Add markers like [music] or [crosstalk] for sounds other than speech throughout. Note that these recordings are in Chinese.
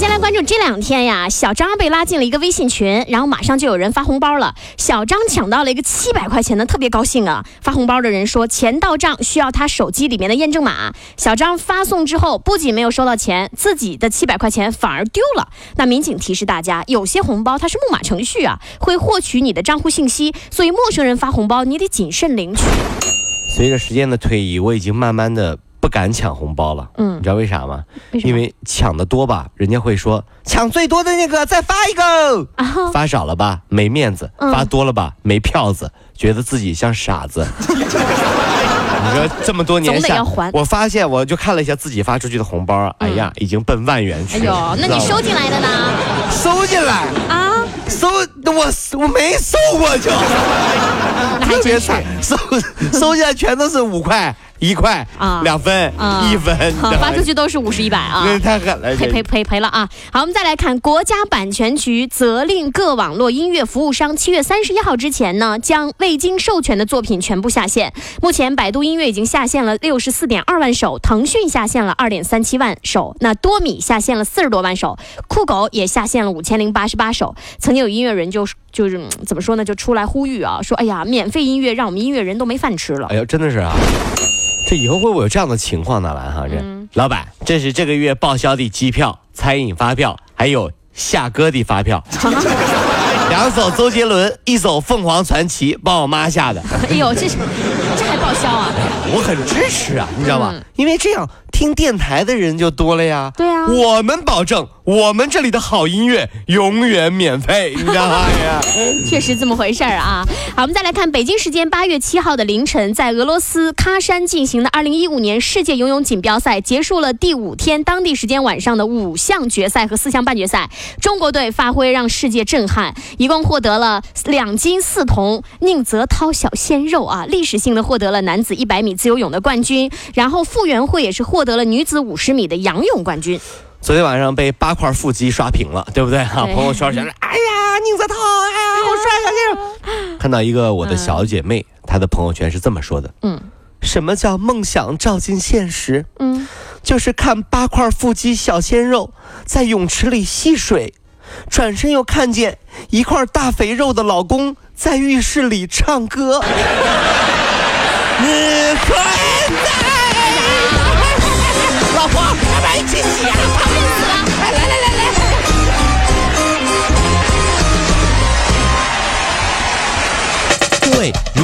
先来关注这两天呀，小张被拉进了一个微信群，然后马上就有人发红包了。小张抢到了一个七百块钱的，特别高兴啊！发红包的人说钱到账，需要他手机里面的验证码。小张发送之后，不仅没有收到钱，自己的七百块钱反而丢了。那民警提示大家，有些红包它是木马程序啊，会获取你的账户信息，所以陌生人发红包你得谨慎领取。随着时间的推移，我已经慢慢的。不敢抢红包了，嗯，你知道为啥吗？因为抢的多吧，人家会说抢最多的那个再发一个，发少了吧没面子，发多了吧没票子，觉得自己像傻子。[laughs] 你说这么多年下，我发现我就看了一下自己发出去的红包，哎呀，已经奔万元去了。哎呦，那你收进来的呢？收进来。啊？收我我没收过就，[laughs] 特别惨，收收进来全都是五块。一块啊，两分，一分，发出去都是五十一百啊，太狠了，赔赔赔赔了啊！好，我们再来看，国家版权局责令各网络音乐服务商，七月三十一号之前呢，将未经授权的作品全部下线。目前，百度音乐已经下线了六十四点二万首，腾讯下线了二点三七万首，那多米下线了四十多万首，酷狗也下线了五千零八十八首。曾经有音乐人就就是怎么说呢，就出来呼吁啊，说哎呀，免费音乐让我们音乐人都没饭吃了。哎呦，真的是啊。这以后会不会有这样的情况呢？来哈，这老板，这是这个月报销的机票、餐饮发票，还有下歌的发票。[laughs] 两首周杰伦，一首凤凰传奇，帮我妈下的。哎呦，这这还报销啊？我很支持啊，你知道吗？因为这样。听电台的人就多了呀，对啊，我们保证我们这里的好音乐永远免费，你知道吗？[laughs] 确实这么回事儿啊。好，我们再来看北京时间八月七号的凌晨，在俄罗斯喀山进行的二零一五年世界游泳锦标赛结束了第五天，当地时间晚上的五项决赛和四项半决赛，中国队发挥让世界震撼，一共获得了两金四铜。宁泽涛小鲜肉啊，历史性的获得了男子一百米自由泳的冠军，然后傅园慧也是获得。得了女子五十米的仰泳冠军，昨天晚上被八块腹肌刷屏了，对不对哈？朋友圈全是哎呀宁泽涛，哎呀好帅小鲜肉。[laughs] 看到一个我的小姐妹，她的朋友圈是这么说的：嗯，什么叫梦想照进现实？嗯，就是看八块腹肌小鲜肉在泳池里戏水，转身又看见一块大肥肉的老公在浴室里唱歌。[laughs] 你快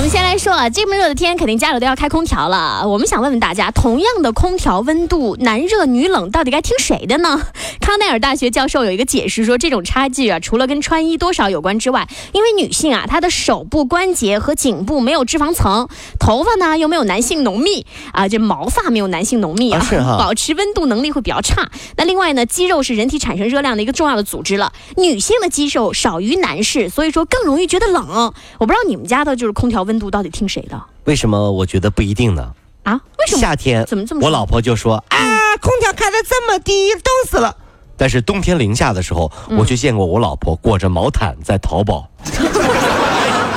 好，我们先来说啊，这么热的天，肯定家里都要开空调了。我们想问问大家，同样的空调温度，男热女冷，到底该听谁的呢？[laughs] 康奈尔大学教授有一个解释说，这种差距啊，除了跟穿衣多少有关之外，因为女性啊，她的手部关节和颈部没有脂肪层，头发呢又没有男性浓密啊，这毛发没有男性浓密啊，保持温度能力会比较差。那另外呢，肌肉是人体产生热量的一个重要的组织了，女性的肌肉少于男士，所以说更容易觉得冷。我不知道你们家的就是空调温度到底听谁的？为什么我觉得不一定呢？啊？为什么？夏天怎么这么？我老婆就说啊，空调开的这么低，冻死了。但是冬天零下的时候，我却见过我老婆裹着毛毯在淘宝。[laughs]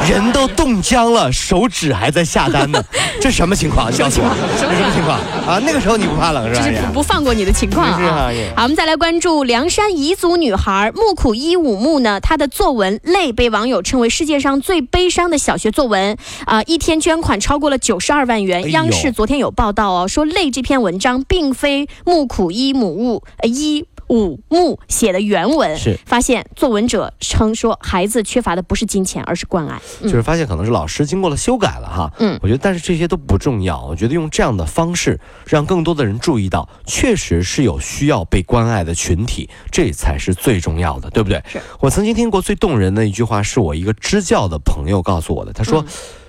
人都冻僵了，手指还在下单呢，[laughs] 这什么情况？什么情况？什么情况啊？那个时候你不怕冷是吧？这是不放过你的情况啊！好，我们再来关注凉山彝族女孩木苦伊武木呢，她的作文《泪》被网友称为世界上最悲伤的小学作文啊！一天捐款超过了九十二万元。央视昨天有报道哦，说《泪》这篇文章并非木苦伊母物伊。五木写的原文，是发现作文者称说孩子缺乏的不是金钱，而是关爱。嗯就是发现可能是老师经过了修改了哈。嗯我觉得但是这些都不重要，我觉得用这样的方式让更多的人注意到，确实是有需要被关爱的群体，这才是最重要的，对不对？是我曾经听过最动人的一句话，是我一个支教的朋友告诉我的，他说。嗯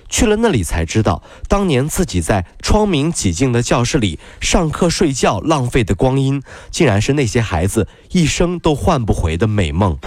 去了那里才知道，当年自己在窗明几净的教室里上课睡觉浪费的光阴，竟然是那些孩子一生都换不回的美梦。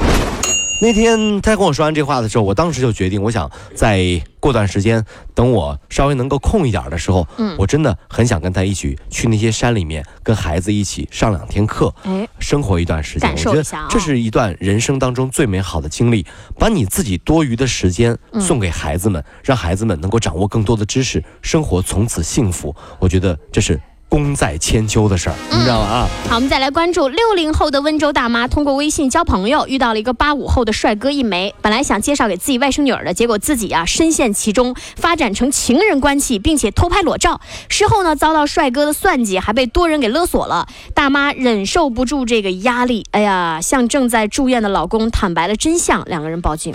那天他跟我说完这话的时候，我当时就决定，我想再过段时间，等我稍微能够空一点的时候，嗯我真的很想跟他一起去那些山里面，跟孩子一起上两天课，哎，生活一段时间。感受我觉得这是一段人生当中最美好的经历，把你自己多余的时间嗯送给孩子们，让孩子们能够掌握更多的知识，生活从此幸福。我觉得这是功在千秋的事儿，你知道吗？啊，好，我们再来关注六零后的温州大妈，通过微信交朋友，遇到了一个八五后的帅哥一枚。本来想介绍给自己外甥女儿的，结果自己啊深陷其中，发展成情人关系，并且偷拍裸照。事后呢，遭到帅哥的算计，还被多人给勒索了。大妈忍受不住这个压力，哎呀，向正在住院的老公坦白了真相，两个人报警。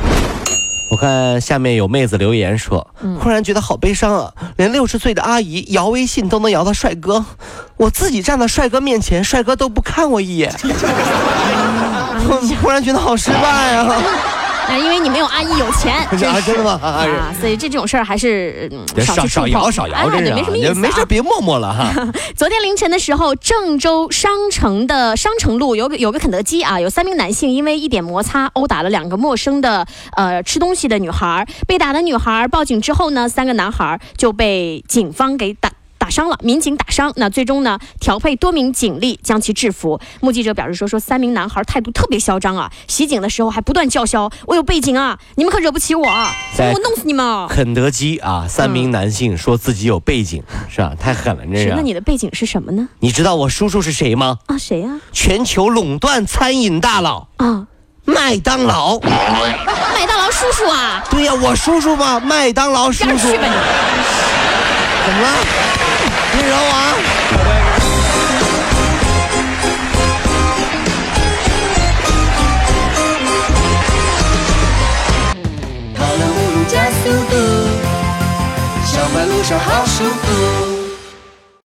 我看下面有妹子留言说，忽然觉得好悲伤啊！连六十岁的阿姨摇微信都能摇到帅哥，我自己站在帅哥面前，帅哥都不看我一眼，我 [laughs] 忽然觉得好失败啊！[laughs] 啊，因为你没有阿姨有钱，[laughs] 啊真的吗啊啊，所以这这种事儿还是嗯少少摇少摇，哎对，真是啊没什么意思、啊。没事别默默了哈。[laughs] 昨天凌晨的时候，郑州商城的商城路有个有个肯德基啊，有三名男性因为一点摩擦殴打了两个陌生的呃吃东西的女孩儿。被打的女孩儿报警之后呢，三个男孩儿就被警方给打。打伤了，民警打伤，那最终呢，调配多名警力将其制服。目击者表示说，说三名男孩态度特别嚣张啊，袭警的时候还不断叫嚣：“我有背景啊，你们可惹不起我啊，在我弄死你们啊！”肯德基啊，三名男性说自己有背景，是吧？太狠了，这是，那。你的背景是什么呢？你知道我叔叔是谁吗？啊，谁呀、全球垄断餐饮大佬啊？麦当劳。麦当劳叔叔啊！对呀、我叔叔嘛，麦当劳叔叔。去吧你！怎么了？你惹我啊？